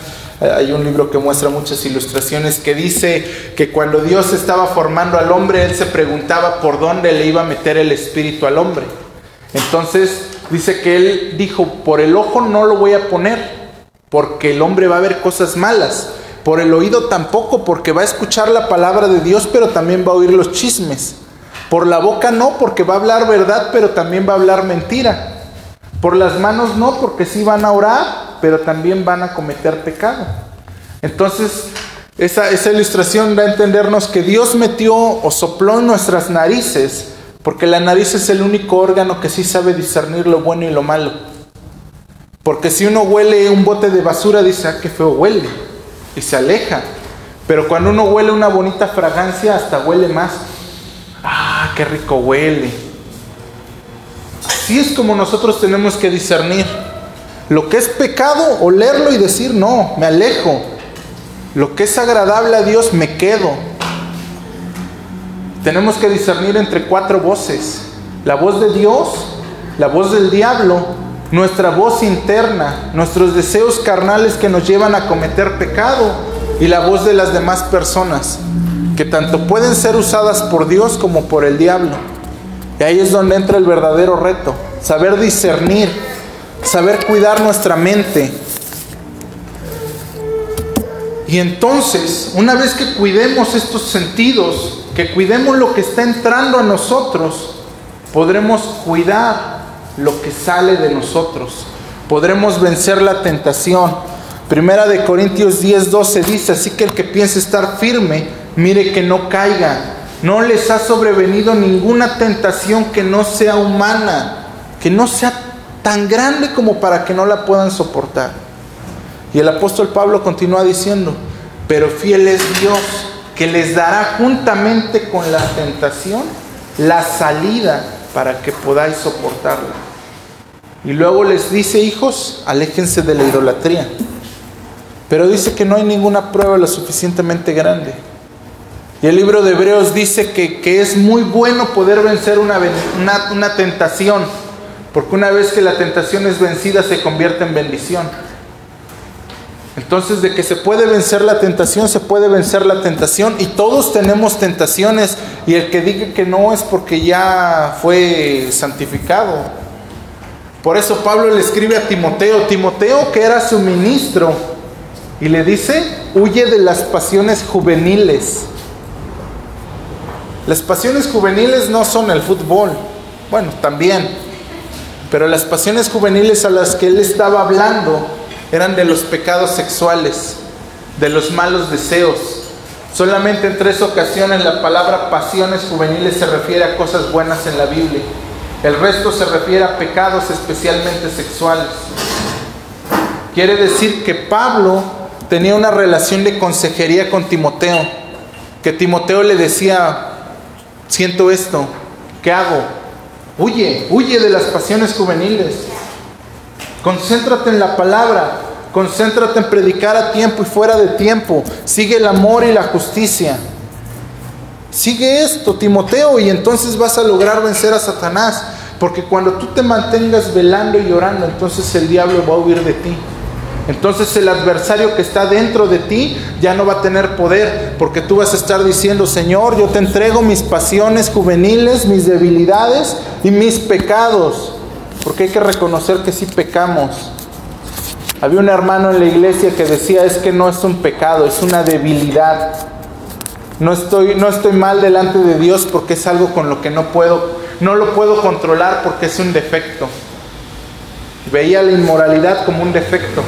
hay un libro que muestra muchas ilustraciones que dice que cuando Dios estaba formando al hombre, Él se preguntaba por dónde le iba a meter el espíritu al hombre. Entonces dice que Él dijo, por el ojo no lo voy a poner, porque el hombre va a ver cosas malas. Por el oído tampoco, porque va a escuchar la palabra de Dios, pero también va a oír los chismes. Por la boca no, porque va a hablar verdad, pero también va a hablar mentira. Por las manos no, porque sí van a orar, pero también van a cometer pecado. Entonces, esa, esa ilustración da a entendernos que Dios metió o sopló en nuestras narices, porque la nariz es el único órgano que sí sabe discernir lo bueno y lo malo. Porque si uno huele un bote de basura, dice, ah, qué feo huele, y se aleja. Pero cuando uno huele una bonita fragancia, hasta huele más. Ah, qué rico huele. Así es como nosotros tenemos que discernir. Lo que es pecado, olerlo y decir, no, me alejo. Lo que es agradable a Dios, me quedo. Tenemos que discernir entre cuatro voces. La voz de Dios, la voz del diablo, nuestra voz interna, nuestros deseos carnales que nos llevan a cometer pecado y la voz de las demás personas, que tanto pueden ser usadas por Dios como por el diablo. Y ahí es donde entra el verdadero reto, saber discernir, saber cuidar nuestra mente. Y entonces, una vez que cuidemos estos sentidos, que cuidemos lo que está entrando a nosotros, podremos cuidar lo que sale de nosotros. Podremos vencer la tentación. Primera de Corintios 10, 12 dice, así que el que piense estar firme, mire que no caiga. No les ha sobrevenido ninguna tentación que no sea humana, que no sea tan grande como para que no la puedan soportar. Y el apóstol Pablo continúa diciendo, pero fiel es Dios, que les dará juntamente con la tentación la salida para que podáis soportarla. Y luego les dice, hijos, aléjense de la idolatría. Pero dice que no hay ninguna prueba lo suficientemente grande. Y el libro de Hebreos dice que, que es muy bueno poder vencer una, una, una tentación, porque una vez que la tentación es vencida se convierte en bendición. Entonces, de que se puede vencer la tentación, se puede vencer la tentación. Y todos tenemos tentaciones. Y el que diga que no es porque ya fue santificado. Por eso Pablo le escribe a Timoteo, Timoteo que era su ministro, y le dice, huye de las pasiones juveniles. Las pasiones juveniles no son el fútbol, bueno, también, pero las pasiones juveniles a las que él estaba hablando eran de los pecados sexuales, de los malos deseos. Solamente en tres ocasiones la palabra pasiones juveniles se refiere a cosas buenas en la Biblia. El resto se refiere a pecados especialmente sexuales. Quiere decir que Pablo tenía una relación de consejería con Timoteo, que Timoteo le decía, siento esto, ¿qué hago? Huye, huye de las pasiones juveniles. Concéntrate en la palabra, concéntrate en predicar a tiempo y fuera de tiempo. Sigue el amor y la justicia. Sigue esto, Timoteo, y entonces vas a lograr vencer a Satanás. Porque cuando tú te mantengas velando y orando, entonces el diablo va a huir de ti. Entonces el adversario que está dentro de ti ya no va a tener poder, porque tú vas a estar diciendo, Señor, yo te entrego mis pasiones juveniles, mis debilidades y mis pecados, porque hay que reconocer que sí pecamos. Había un hermano en la iglesia que decía, es que no es un pecado, es una debilidad. No estoy, no estoy mal delante de Dios porque es algo con lo que no puedo, no lo puedo controlar porque es un defecto. Veía la inmoralidad como un defecto.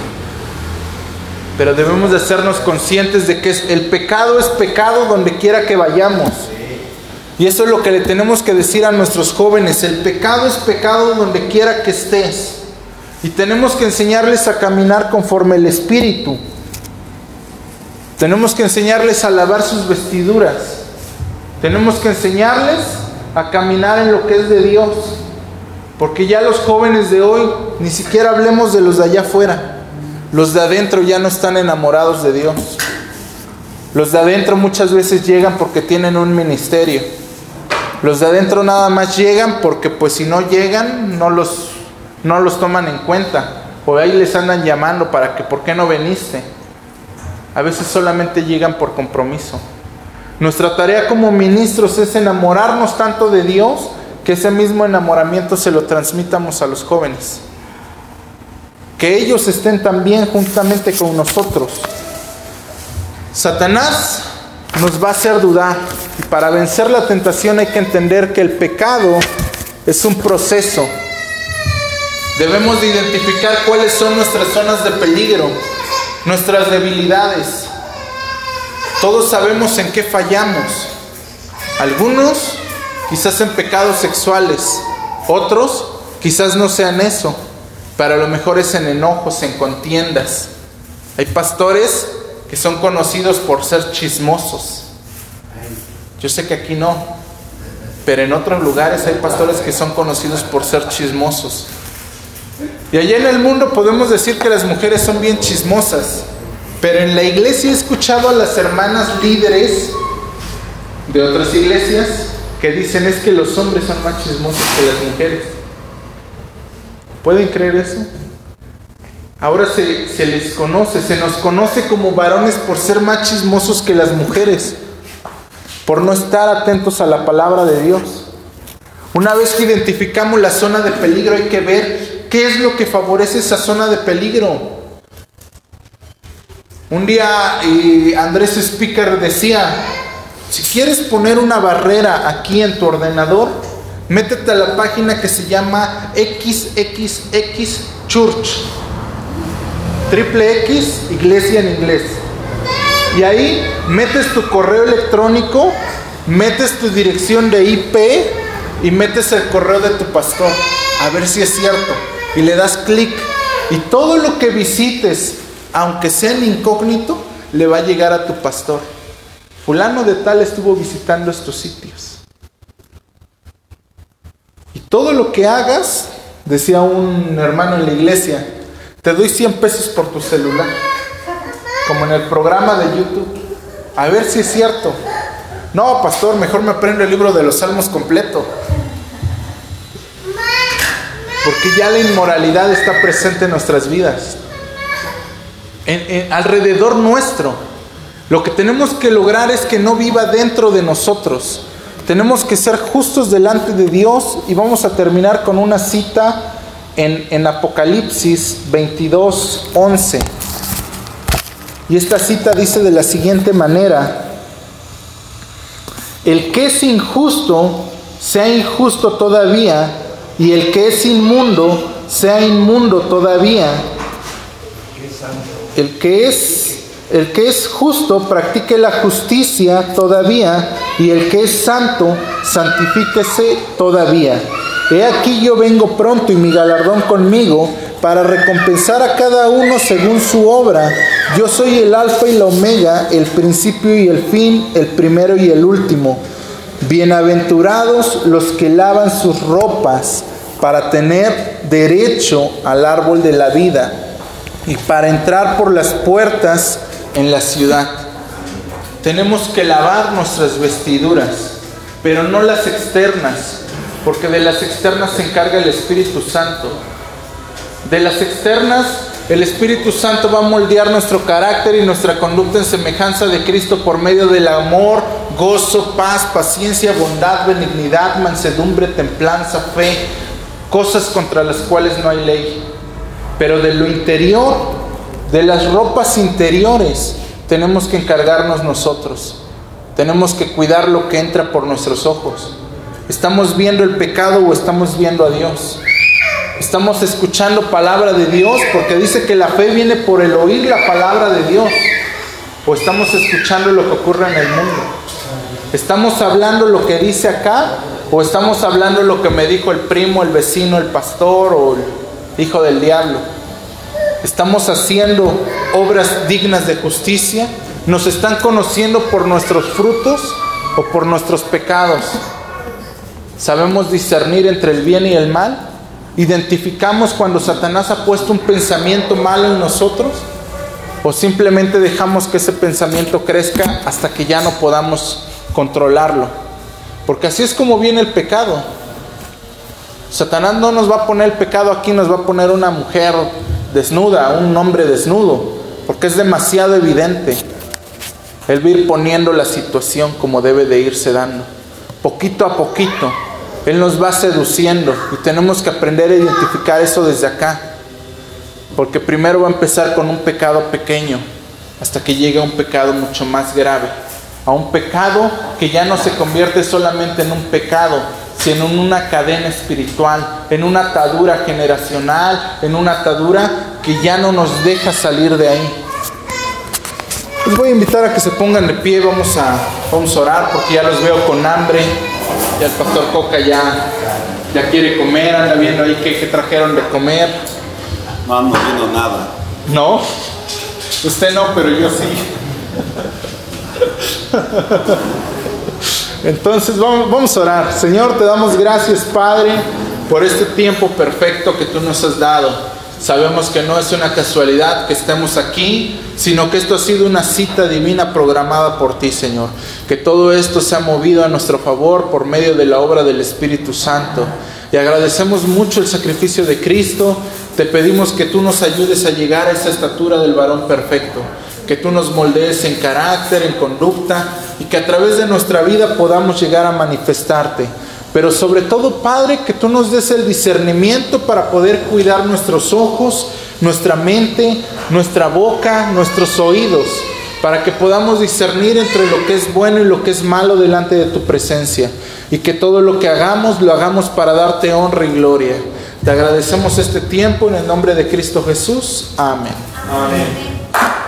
Pero debemos de hacernos conscientes de que el pecado es pecado donde quiera que vayamos. Y eso es lo que le tenemos que decir a nuestros jóvenes. El pecado es pecado donde quiera que estés. Y tenemos que enseñarles a caminar conforme el Espíritu. Tenemos que enseñarles a lavar sus vestiduras. Tenemos que enseñarles a caminar en lo que es de Dios. Porque ya los jóvenes de hoy, ni siquiera hablemos de los de allá afuera. Los de adentro ya no están enamorados de Dios. Los de adentro muchas veces llegan porque tienen un ministerio. Los de adentro nada más llegan porque pues si no llegan no los, no los toman en cuenta. O ahí les andan llamando para que por qué no veniste. A veces solamente llegan por compromiso. Nuestra tarea como ministros es enamorarnos tanto de Dios que ese mismo enamoramiento se lo transmitamos a los jóvenes que ellos estén también juntamente con nosotros. Satanás nos va a hacer dudar y para vencer la tentación hay que entender que el pecado es un proceso. Debemos de identificar cuáles son nuestras zonas de peligro, nuestras debilidades. Todos sabemos en qué fallamos. Algunos quizás en pecados sexuales, otros quizás no sean eso pero a lo mejor es en enojos, en contiendas. Hay pastores que son conocidos por ser chismosos. Yo sé que aquí no, pero en otros lugares hay pastores que son conocidos por ser chismosos. Y allá en el mundo podemos decir que las mujeres son bien chismosas, pero en la iglesia he escuchado a las hermanas líderes de otras iglesias que dicen es que los hombres son más chismosos que las mujeres. ¿Pueden creer eso? Ahora se, se, les conoce, se nos conoce como varones por ser más chismosos que las mujeres, por no estar atentos a la palabra de Dios. Una vez que identificamos la zona de peligro hay que ver qué es lo que favorece esa zona de peligro. Un día Andrés Speaker decía, si quieres poner una barrera aquí en tu ordenador, métete a la página que se llama XXX Church. Triple X, iglesia en inglés. Y ahí metes tu correo electrónico, metes tu dirección de IP y metes el correo de tu pastor. A ver si es cierto. Y le das clic. Y todo lo que visites, aunque sea en incógnito, le va a llegar a tu pastor. Fulano de tal estuvo visitando estos sitios. Todo lo que hagas, decía un hermano en la iglesia, te doy 100 pesos por tu celular. Como en el programa de YouTube. A ver si es cierto. No, pastor, mejor me aprendo el libro de los salmos completo. Porque ya la inmoralidad está presente en nuestras vidas. alrededor nuestro. Lo que tenemos que lograr es que no viva dentro de nosotros. Tenemos que ser justos delante de Dios y vamos a terminar con una cita en, en Apocalipsis 22, 11. Y esta cita dice de la siguiente manera, el que es injusto, sea injusto todavía, y el que es inmundo, sea inmundo todavía. El que es el que es justo practique la justicia todavía, y el que es santo santifíquese todavía. He aquí yo vengo pronto y mi galardón conmigo para recompensar a cada uno según su obra. Yo soy el alfa y la omega, el principio y el fin, el primero y el último. Bienaventurados los que lavan sus ropas para tener derecho al árbol de la vida y para entrar por las puertas en la ciudad. Tenemos que lavar nuestras vestiduras, pero no las externas, porque de las externas se encarga el Espíritu Santo. De las externas, el Espíritu Santo va a moldear nuestro carácter y nuestra conducta en semejanza de Cristo por medio del amor, gozo, paz, paciencia, bondad, benignidad, mansedumbre, templanza, fe, cosas contra las cuales no hay ley. Pero de lo interior de las ropas interiores tenemos que encargarnos nosotros. Tenemos que cuidar lo que entra por nuestros ojos. ¿Estamos viendo el pecado o estamos viendo a Dios? Estamos escuchando palabra de Dios porque dice que la fe viene por el oír la palabra de Dios. O estamos escuchando lo que ocurre en el mundo. ¿Estamos hablando lo que dice acá? ¿O estamos hablando lo que me dijo el primo, el vecino, el pastor o el hijo del diablo? ¿Estamos haciendo obras dignas de justicia? ¿Nos están conociendo por nuestros frutos o por nuestros pecados? ¿Sabemos discernir entre el bien y el mal? ¿Identificamos cuando Satanás ha puesto un pensamiento malo en nosotros? ¿O simplemente dejamos que ese pensamiento crezca hasta que ya no podamos controlarlo? Porque así es como viene el pecado. Satanás no nos va a poner el pecado aquí, nos va a poner una mujer desnuda, un hombre desnudo, porque es demasiado evidente. A ir poniendo la situación como debe de irse dando, poquito a poquito. Él nos va seduciendo y tenemos que aprender a identificar eso desde acá. Porque primero va a empezar con un pecado pequeño hasta que llegue a un pecado mucho más grave. A un pecado que ya no se convierte solamente en un pecado, sino en una cadena espiritual, en una atadura generacional, en una atadura que ya no nos deja salir de ahí. Les voy a invitar a que se pongan de pie, vamos a, vamos a orar porque ya los veo con hambre. Ya el pastor Coca ya, ya quiere comer, anda viendo ahí qué, qué trajeron de comer. No ando viendo nada. ¿No? Usted no, pero yo sí. Entonces vamos, vamos, a orar. Señor, te damos gracias, Padre, por este tiempo perfecto que tú nos has dado. Sabemos que no es una casualidad que estemos aquí, sino que esto ha sido una cita divina programada por ti, Señor. Que todo esto se ha movido a nuestro favor por medio de la obra del Espíritu Santo. Y agradecemos mucho el sacrificio de Cristo. Te pedimos que tú nos ayudes a llegar a esa estatura del varón perfecto. Que tú nos moldees en carácter, en conducta y que a través de nuestra vida podamos llegar a manifestarte. Pero sobre todo, Padre, que tú nos des el discernimiento para poder cuidar nuestros ojos, nuestra mente, nuestra boca, nuestros oídos, para que podamos discernir entre lo que es bueno y lo que es malo delante de tu presencia. Y que todo lo que hagamos lo hagamos para darte honra y gloria. Te agradecemos este tiempo en el nombre de Cristo Jesús. Amén. Amén.